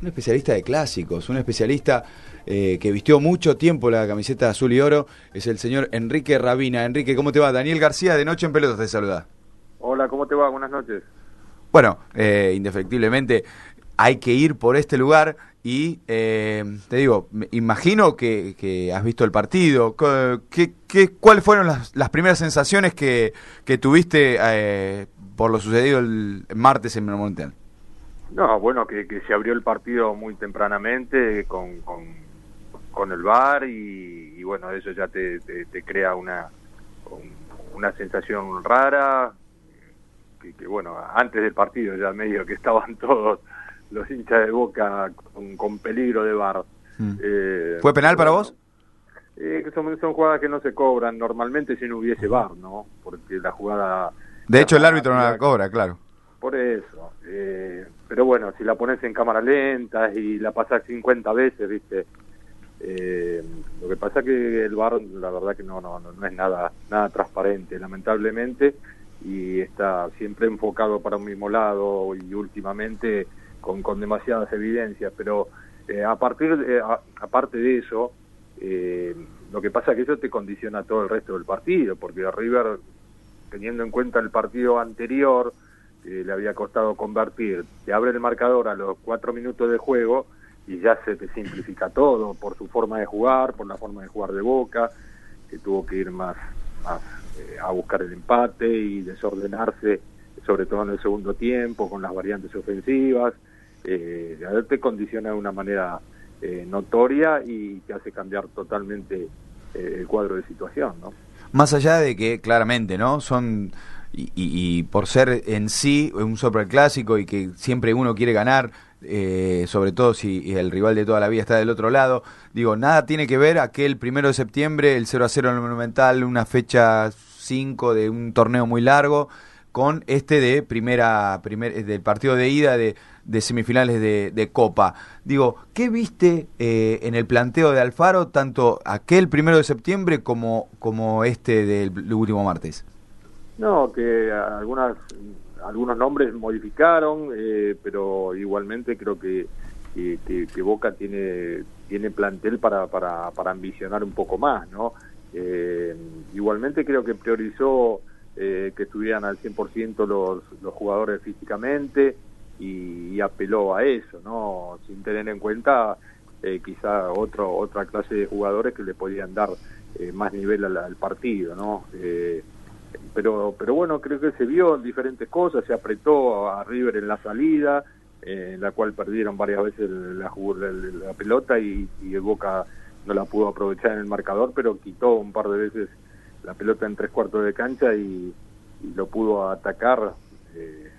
un especialista de clásicos, un especialista eh, que vistió mucho tiempo la camiseta azul y oro, es el señor Enrique Rabina. Enrique, ¿cómo te va? Daniel García de Noche en Pelotas te saluda. Hola, ¿cómo te va? Buenas noches. Bueno, eh, indefectiblemente hay que ir por este lugar y eh, te digo, imagino que, has visto el partido. ¿Qué, qué, cuáles fueron las, las, primeras sensaciones que, que tuviste eh, por lo sucedido el martes en Monumental? No, bueno, que, que, se abrió el partido muy tempranamente con, con, el VAR y, bueno, eso ya te, te, crea una, una sensación rara. Que, que bueno, antes del partido ya medio que estaban todos los hinchas de Boca con, peligro de bar. Mm. Eh, ¿Fue penal para vos? Eh, son, son jugadas que no se cobran normalmente si no hubiese bar, ¿no? Porque la jugada... De hecho, el árbitro no la cobra, claro. Por eso. Eh, pero bueno, si la pones en cámara lenta y la pasas 50 veces, ¿viste? Eh, lo que pasa que el bar, la verdad que no, no, no es nada, nada transparente, lamentablemente, y está siempre enfocado para un mismo lado y últimamente con, con demasiadas evidencias, pero eh, a partir de, aparte de eso, eh, lo que pasa es que eso te condiciona todo el resto del partido, porque River, teniendo en cuenta el partido anterior, le había costado convertir, te abre el marcador a los cuatro minutos de juego y ya se te simplifica todo por su forma de jugar, por la forma de jugar de Boca, que tuvo que ir más, más eh, a buscar el empate y desordenarse, sobre todo en el segundo tiempo, con las variantes ofensivas eh, te condiciona de una manera eh, notoria y te hace cambiar totalmente eh, el cuadro de situación, ¿no? Más allá de que claramente, ¿no? Son y, por ser en sí un clásico y que siempre uno quiere ganar, eh, sobre todo si el rival de toda la vida está del otro lado. Digo, nada tiene que ver aquel primero de septiembre, el 0 a 0 en el Monumental, una fecha 5 de un torneo muy largo, con este de primera, primer, del partido de ida de, de semifinales de, Copa. Digo, ¿qué viste eh, en el planteo de Alfaro, tanto aquel primero de septiembre como, como este del último martes? No, que algunas algunos nombres modificaron, eh, pero igualmente creo que, que, Boca tiene tiene plantel para, para, para ambicionar un poco más, ¿no? Eh, igualmente creo que priorizó que estuvieran al 100% los, los jugadores físicamente, y, apeló a eso, ¿no? Sin tener en cuenta eh, quizá otro, otra clase de jugadores que le podían dar eh, más nivel al, partido, ¿no? Eh, pero, pero bueno, creo que se vio diferentes cosas, se apretó a River en la salida, en la cual perdieron varias veces la, la, pelota y, y, Boca no la pudo aprovechar en el marcador, pero quitó un par de veces la pelota en tres cuartos de cancha y, lo pudo atacar eh,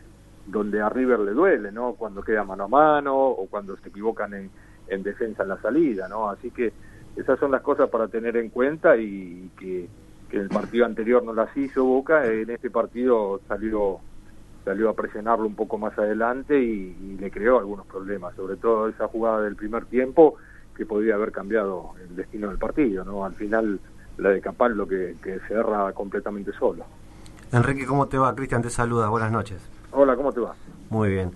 donde a River le duele, ¿no? Cuando queda mano a mano o cuando se equivocan en, en defensa en la salida, ¿no? Así que esas son las cosas para tener en cuenta y que, que el partido anterior no las hizo Boca, en este partido salió salió a presionarlo un poco más adelante y, le creó algunos problemas, sobre todo esa jugada del primer tiempo que podría haber cambiado el destino del partido, ¿no? Al final la de Capal lo que, que se erra completamente solo. Enrique, ¿cómo te va? Cristian te saluda, buenas noches. Hola, ¿cómo te va? Muy bien.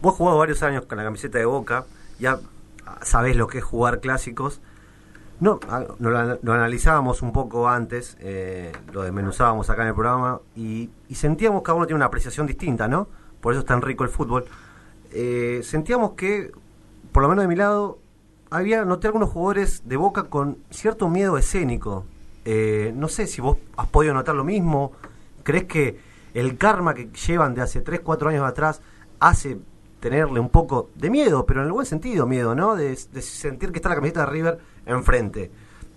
Vos jugado varios años con la camiseta de Boca, ya sabés lo que es jugar clásicos. No, lo, analizábamos un poco antes, eh, lo desmenuzábamos acá en el programa y, sentíamos que cada uno tiene una apreciación distinta, ¿no? Por eso es tan rico el fútbol. Eh, sentíamos que, por lo menos de mi lado, había noté algunos jugadores de Boca con cierto miedo escénico. Eh, no sé si vos has podido notar lo mismo. ¿Crees que el karma que llevan de hace 3, 4 años atrás hace tenerle un poco de miedo, pero en el buen sentido miedo, ¿no? De, sentir que está la camiseta de River enfrente.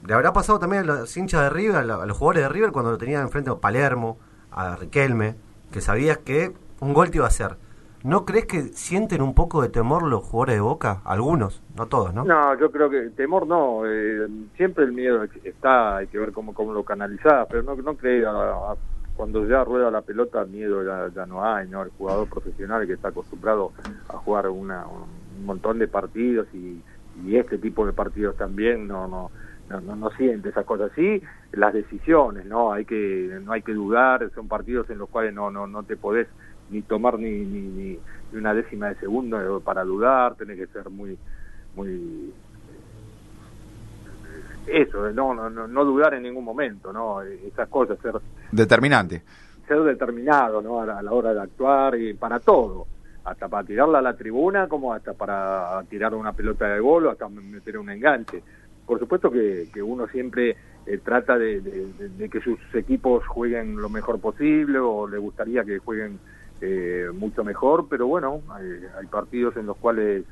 Le habrá pasado también a los de River, a, los jugadores de River, cuando lo tenían enfrente a Palermo, a Riquelme, que sabías que un gol te iba a hacer. ¿No crees que sienten un poco de temor los jugadores de Boca? Algunos, no todos, ¿no? No, yo creo que temor no. Eh, siempre el miedo está, hay que ver cómo, cómo lo canalizás, pero no, no creo cuando ya rueda la pelota miedo ya, no hay, ¿no? El jugador profesional que está acostumbrado a jugar una, un montón de partidos y, y este tipo de partidos también no no no, no, siente esas cosas sí las decisiones no hay que no hay que dudar son partidos en los cuales no no no te podés ni tomar ni, ni, ni una décima de segundo para dudar, tenés que ser muy, muy eso, no, no, no, dudar en ningún momento, ¿no? Esas cosas, ser... Determinante. Ser determinado, ¿no? A la, hora de actuar y para todo, hasta para tirarla a la tribuna, como hasta para tirar una pelota de gol o hasta meter un enganche. Por supuesto que, uno siempre eh, trata de, que sus equipos jueguen lo mejor posible o le gustaría que jueguen eh, mucho mejor, pero bueno, hay, partidos en los cuales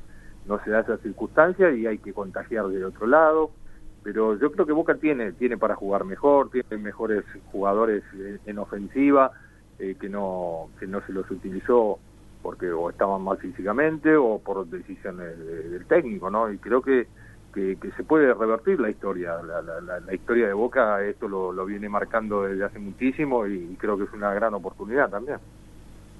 no se da esa circunstancia y hay que contagiar del otro lado pero yo creo que Boca tiene tiene para jugar mejor, tiene mejores jugadores en, ofensiva eh, que no que no se los utilizó porque o estaban mal físicamente o por decisiones del técnico, ¿no? Y creo que, que, se puede revertir la historia, la, la, historia de Boca, esto lo, lo, viene marcando desde hace muchísimo y, creo que es una gran oportunidad también.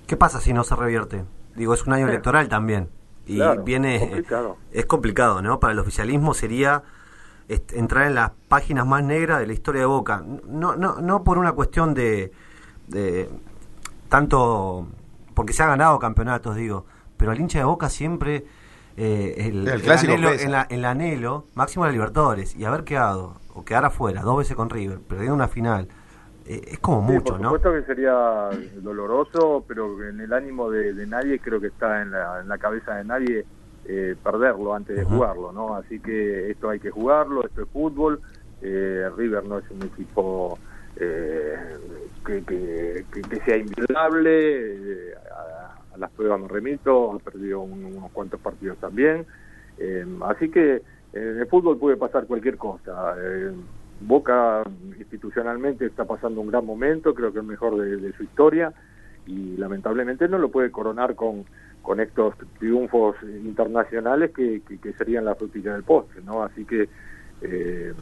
¿Qué pasa si no se revierte? Digo, es un año electoral también y viene es complicado, ¿no? Para el oficialismo sería entrar en las páginas más negras de la historia de Boca. No, no, no por una cuestión de, de tanto, porque se ha ganado campeonatos, digo, pero el hincha de Boca siempre... Eh, el, anhelo, en el anhelo máximo de Libertadores y haber quedado o quedar afuera dos veces con River, perdiendo una final, eh, es como mucho, por ¿no? Por supuesto que sería doloroso, pero en el ánimo de, de nadie creo que está en la, en la cabeza de nadie eh, perderlo antes de jugarlo, ¿no? Así que esto hay que jugarlo, esto es fútbol. Eh, River no es un equipo eh, que, que, que, sea inviolable, a, las pruebas me remito, ha perdido unos cuantos partidos también. así que en el fútbol puede pasar cualquier cosa. Boca institucionalmente está pasando un gran momento, creo que el mejor de su historia, y lamentablemente no lo puede coronar con con estos triunfos internacionales que, que, serían la frutilla del postre, ¿no? Así que eh,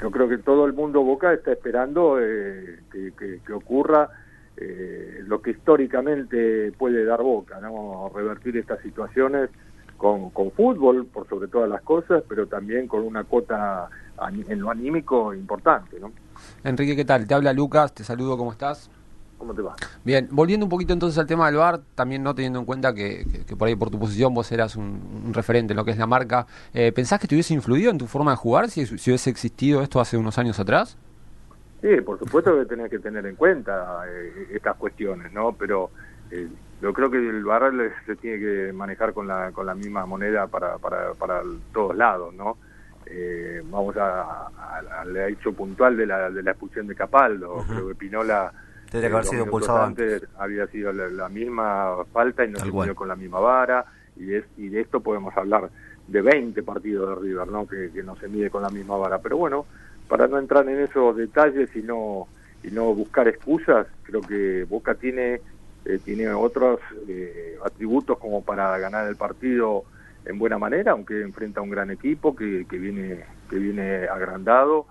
yo creo que todo el mundo Boca está esperando eh, que, ocurra eh, lo que históricamente puede dar Boca, ¿no? Revertir estas situaciones con, con fútbol, por sobre todas las cosas, pero también con una cuota en lo anímico importante, ¿no? Enrique, ¿qué tal? Te habla Lucas, te saludo, ¿cómo estás? ¿Cómo te va? Bien, volviendo un poquito entonces al tema del bar, también no teniendo en cuenta que, por ahí por tu posición vos eras un, referente en lo que es la marca, eh, ¿pensás que te hubiese influido en tu forma de jugar si, si hubiese existido esto hace unos años atrás? Sí, por supuesto que tenés que tener en cuenta eh, estas cuestiones, ¿no? Pero eh, yo creo que el bar se tiene que manejar con la, con la misma moneda para, para, para todos lados, ¿no? vamos al hecho puntual de la, de la expulsión de Capaldo, creo que Pinola Tendría que haber sido impulsado antes. Había sido la, misma falta y no se dio con la misma vara. Y de, y de esto podemos hablar de 20 partidos de River, ¿no? Que, no se mide con la misma vara. Pero bueno, para no entrar en esos detalles y no, y no buscar excusas, creo que Boca tiene, eh, tiene otros eh, atributos como para ganar el partido en buena manera, aunque enfrenta a un gran equipo que, que viene que viene agrandado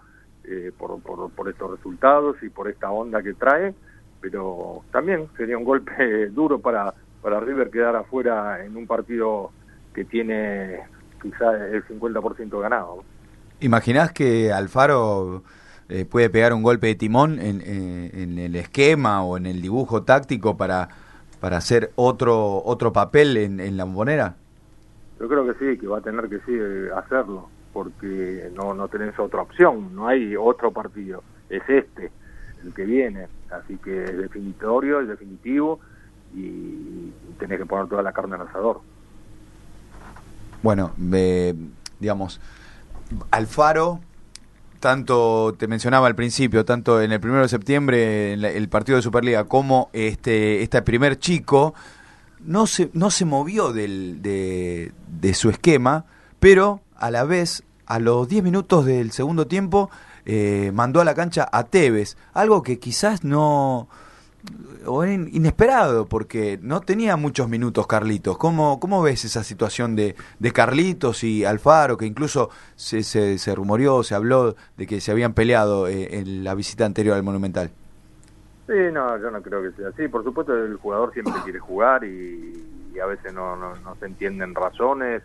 eh, por, por, por, estos resultados y por esta onda que trae, pero también sería un golpe duro para, para River quedar afuera en un partido que tiene quizá el 50% ganado. ¿Imaginás que Alfaro eh, puede pegar un golpe de timón en, eh, en, el esquema o en el dibujo táctico para, para hacer otro, otro papel en, en la bombonera? Yo creo que sí, que va a tener que sí hacerlo porque no, no tenés otra opción, no hay otro partido, es este, el que viene, así que es definitorio, es definitivo y tenés que poner toda la carne al asador. Bueno, digamos, Alfaro, tanto te mencionaba al principio, tanto en el primero de septiembre, en el partido de Superliga, como este, este primer chico, no se, no se movió del, de, de su esquema, pero a la vez, a los 10 minutos del segundo tiempo, eh, mandó a la cancha a Tevez, algo que quizás no o inesperado porque no tenía muchos minutos Carlitos. ¿Cómo, cómo ves esa situación de, de Carlitos y Alfaro, que incluso se, se, rumoreó, se habló de que se habían peleado eh, en la visita anterior al Monumental? Sí, no, yo no creo que sea así. Por supuesto, el jugador siempre quiere jugar y, a veces no, no, se entienden razones.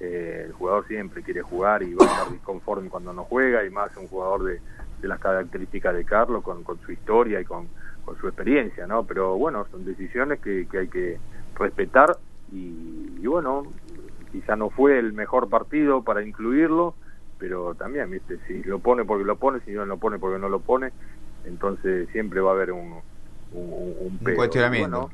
Eh, el jugador siempre quiere jugar y va a estar disconforme cuando no juega, y más un jugador de, las características de Carlos, con, su historia y con, con su experiencia, ¿no? Pero bueno, son decisiones que, que hay que respetar y, y bueno, quizá no fue el mejor partido para incluirlo, pero también, ¿viste? Si lo pone porque lo pone, si no lo pone porque no lo pone, entonces siempre va a haber un, un, un, cuestionamiento.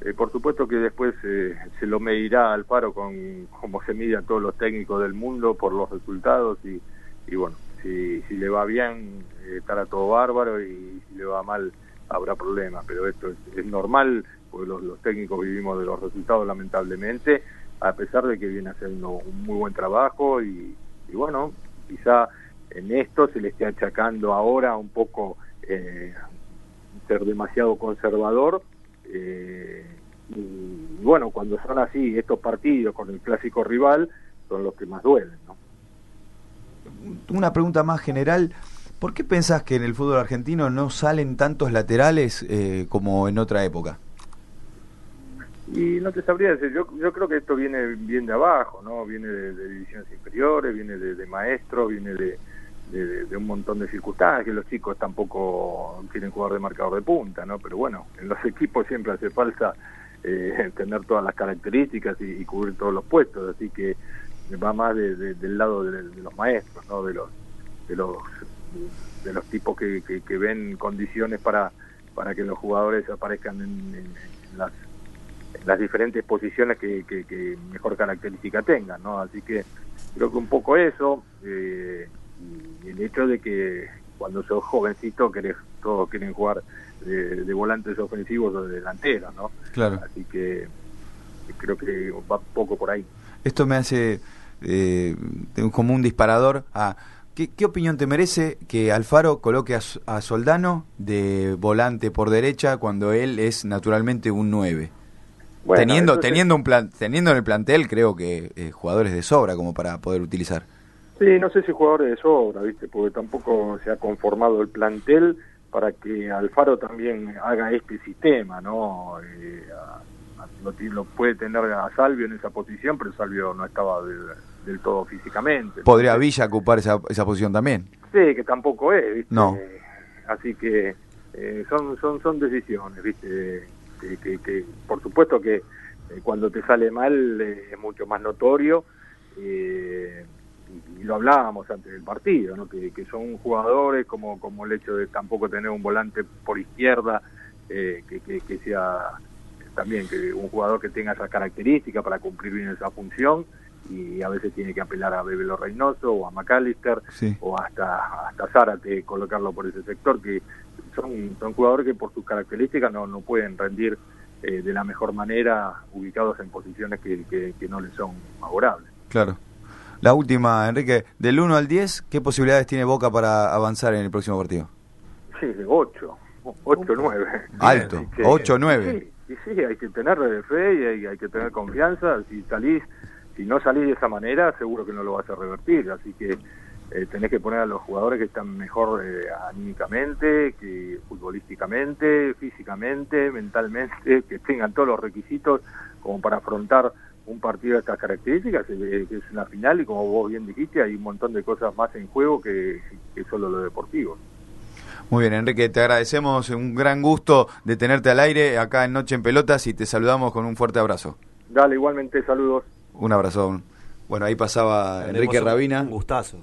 Eh, por supuesto que después eh, se lo medirá Alfaro con como se mide a todos los técnicos del mundo por los resultados y, y bueno, si, si le va bien eh, estará todo bárbaro y si le va mal habrá problemas, pero esto es, normal porque los, los técnicos vivimos de los resultados lamentablemente, a pesar de que viene haciendo un muy buen trabajo y, y bueno, quizá en esto se le esté achacando ahora un poco eh, ser demasiado conservador eh, y, y bueno, cuando son así estos partidos con el clásico rival son los que más duelen, ¿no? Una pregunta más general. ¿Por qué pensás que en el fútbol argentino no salen tantos laterales eh, como en otra época? Y no te sabría decir, yo, yo creo que esto viene bien de abajo, ¿no? Viene de, de divisiones inferiores, viene de, de maestros, viene de, de, un montón de circunstancias, los chicos tampoco quieren jugar de marcador de punta, ¿no? Pero bueno, en los equipos siempre hace falta eh, tener todas las características y, cubrir todos los puestos, así que va más de, del lado de, los maestros, ¿no? De los de los de los tipos que, que, ven condiciones para para que los jugadores aparezcan en, las las diferentes posiciones que, que, que, mejor característica tengan, ¿no? Así que creo que un poco eso, eh, y el hecho de que cuando sos jovencito querés, todos quieren jugar de, de volantes ofensivos o de delanteros, ¿no? Claro. Así que creo que va poco por ahí. Esto me hace eh, como un disparador a... ¿Qué, ¿Qué, opinión te merece que Alfaro coloque a, a Soldano de volante por derecha cuando él es naturalmente un 9? Bueno, teniendo teniendo un plan, teniendo en el plantel creo que eh, jugadores de sobra como para poder utilizar. Sí, no sé si jugadores de sobra, ¿viste? Porque tampoco se ha conformado el plantel para que Alfaro también haga este sistema, ¿no? Eh, a, a, lo, lo, puede tener a Salvio en esa posición, pero Salvio no estaba del, del todo físicamente. ¿Podría Villa ocupar esa, esa posición también? Sí, que tampoco es, ¿viste? No. así que eh, son, son, son decisiones, ¿viste? Que, que, que, por supuesto que eh, cuando te sale mal eh, es mucho más notorio eh, y, lo hablábamos antes del partido, ¿no? que, que, son jugadores como, como el hecho de tampoco tener un volante por izquierda eh, que, que, sea también que un jugador que tenga esa característica para cumplir bien esa función y a veces tiene que apelar a Bebelo Reynoso o a McAllister sí. o hasta hasta Zárate colocarlo por ese sector que son, son jugadores que por sus características no, no pueden rendir eh, de la mejor manera ubicados en posiciones que, que, que, no les son favorables. Claro. La última, Enrique, del 1 al 10, ¿qué posibilidades tiene Boca para avanzar en el próximo partido? Sí, 8, 8, 9. Alto, 8, 9. Sí, sí, hay que tener fe y hay, hay que tener confianza. Si salís, si no salís de esa manera, seguro que no lo vas a revertir. Así que eh, tenés que poner a los jugadores que están mejor eh, anímicamente, que futbolísticamente, físicamente, mentalmente, que tengan todos los requisitos como para afrontar un partido de estas características, que es una final y como vos bien dijiste, hay un montón de cosas más en juego que, que solo lo deportivo. Muy bien, Enrique, te agradecemos, un gran gusto de tenerte al aire acá en Noche en Pelotas y te saludamos con un fuerte abrazo. Dale, igualmente, saludos. Un abrazo. Bueno, ahí pasaba Enrique Rabina. Un gustazo.